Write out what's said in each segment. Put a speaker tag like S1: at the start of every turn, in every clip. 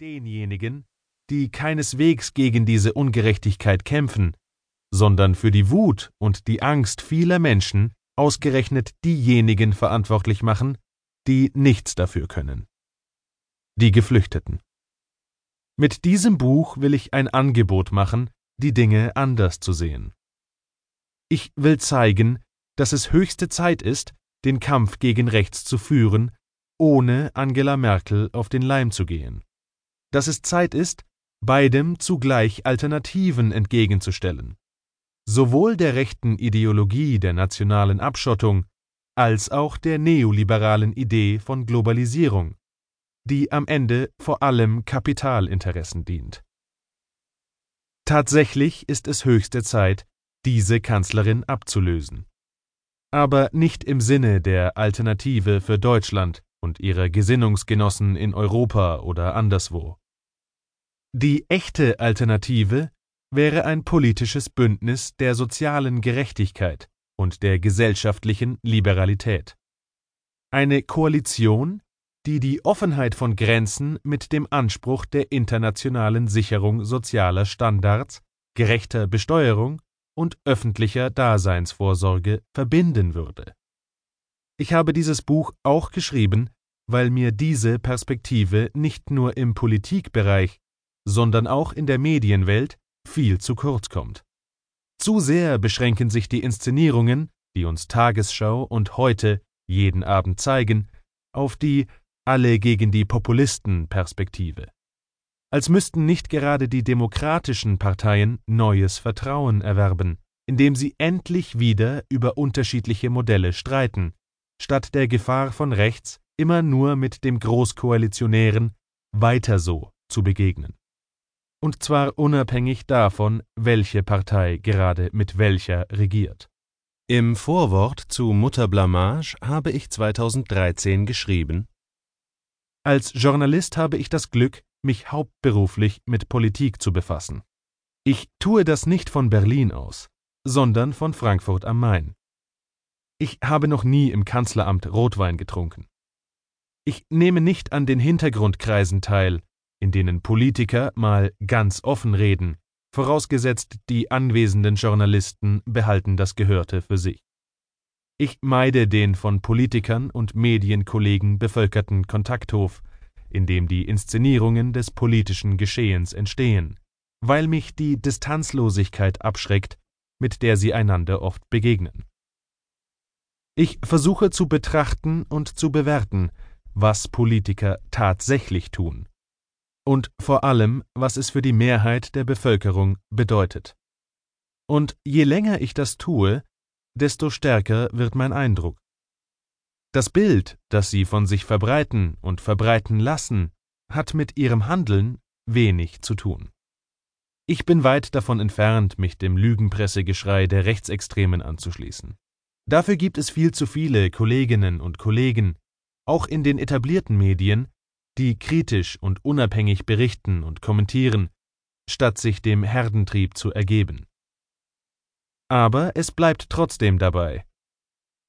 S1: denjenigen, die keineswegs gegen diese Ungerechtigkeit kämpfen, sondern für die Wut und die Angst vieler Menschen ausgerechnet diejenigen verantwortlich machen, die nichts dafür können. Die Geflüchteten. Mit diesem Buch will ich ein Angebot machen, die Dinge anders zu sehen. Ich will zeigen, dass es höchste Zeit ist, den Kampf gegen rechts zu führen, ohne Angela Merkel auf den Leim zu gehen. Dass es Zeit ist, beidem zugleich Alternativen entgegenzustellen. Sowohl der rechten Ideologie der nationalen Abschottung als auch der neoliberalen Idee von Globalisierung, die am Ende vor allem Kapitalinteressen dient. Tatsächlich ist es höchste Zeit, diese Kanzlerin abzulösen. Aber nicht im Sinne der Alternative für Deutschland und ihrer Gesinnungsgenossen in Europa oder anderswo. Die echte Alternative wäre ein politisches Bündnis der sozialen Gerechtigkeit und der gesellschaftlichen Liberalität. Eine Koalition, die die Offenheit von Grenzen mit dem Anspruch der internationalen Sicherung sozialer Standards, gerechter Besteuerung und öffentlicher Daseinsvorsorge verbinden würde. Ich habe dieses Buch auch geschrieben, weil mir diese Perspektive nicht nur im Politikbereich, sondern auch in der Medienwelt viel zu kurz kommt. Zu sehr beschränken sich die Inszenierungen, die uns Tagesschau und heute jeden Abend zeigen, auf die alle gegen die Populisten Perspektive. Als müssten nicht gerade die demokratischen Parteien neues Vertrauen erwerben, indem sie endlich wieder über unterschiedliche Modelle streiten, statt der Gefahr von rechts immer nur mit dem Großkoalitionären weiter so zu begegnen und zwar unabhängig davon, welche Partei gerade mit welcher regiert. Im Vorwort zu Mutterblamage habe ich 2013 geschrieben Als Journalist habe ich das Glück, mich hauptberuflich mit Politik zu befassen. Ich tue das nicht von Berlin aus, sondern von Frankfurt am Main. Ich habe noch nie im Kanzleramt Rotwein getrunken. Ich nehme nicht an den Hintergrundkreisen teil, in denen Politiker mal ganz offen reden, vorausgesetzt die anwesenden Journalisten behalten das Gehörte für sich. Ich meide den von Politikern und Medienkollegen bevölkerten Kontakthof, in dem die Inszenierungen des politischen Geschehens entstehen, weil mich die Distanzlosigkeit abschreckt, mit der sie einander oft begegnen. Ich versuche zu betrachten und zu bewerten, was Politiker tatsächlich tun und vor allem, was es für die Mehrheit der Bevölkerung bedeutet. Und je länger ich das tue, desto stärker wird mein Eindruck. Das Bild, das sie von sich verbreiten und verbreiten lassen, hat mit ihrem Handeln wenig zu tun. Ich bin weit davon entfernt, mich dem Lügenpressegeschrei der Rechtsextremen anzuschließen. Dafür gibt es viel zu viele Kolleginnen und Kollegen, auch in den etablierten Medien, die kritisch und unabhängig berichten und kommentieren, statt sich dem Herdentrieb zu ergeben. Aber es bleibt trotzdem dabei.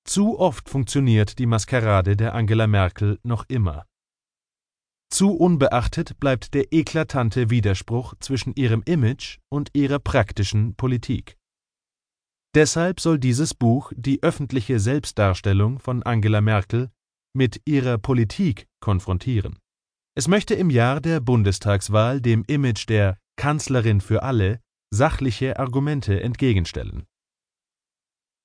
S1: Zu oft funktioniert die Maskerade der Angela Merkel noch immer. Zu unbeachtet bleibt der eklatante Widerspruch zwischen ihrem Image und ihrer praktischen Politik. Deshalb soll dieses Buch die öffentliche Selbstdarstellung von Angela Merkel mit ihrer Politik konfrontieren. Es möchte im Jahr der Bundestagswahl dem Image der Kanzlerin für alle sachliche Argumente entgegenstellen.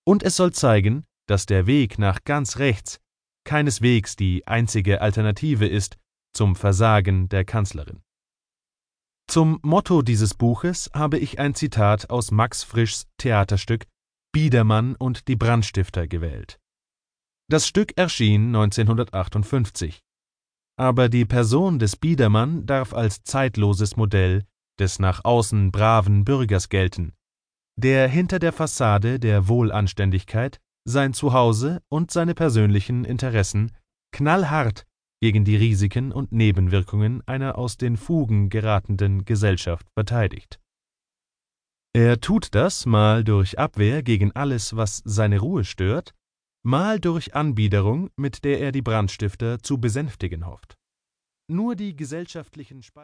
S1: Und es soll zeigen, dass der Weg nach ganz rechts keineswegs die einzige Alternative ist zum Versagen der Kanzlerin. Zum Motto dieses Buches habe ich ein Zitat aus Max Frischs Theaterstück Biedermann und die Brandstifter gewählt. Das Stück erschien 1958 aber die Person des Biedermann darf als zeitloses Modell des nach außen braven Bürgers gelten, der hinter der Fassade der Wohlanständigkeit sein Zuhause und seine persönlichen Interessen knallhart gegen die Risiken und Nebenwirkungen einer aus den Fugen geratenden Gesellschaft verteidigt. Er tut das mal durch Abwehr gegen alles, was seine Ruhe stört, mal durch Anbiederung, mit der er die Brandstifter zu besänftigen hofft. Nur die gesellschaftlichen Spalt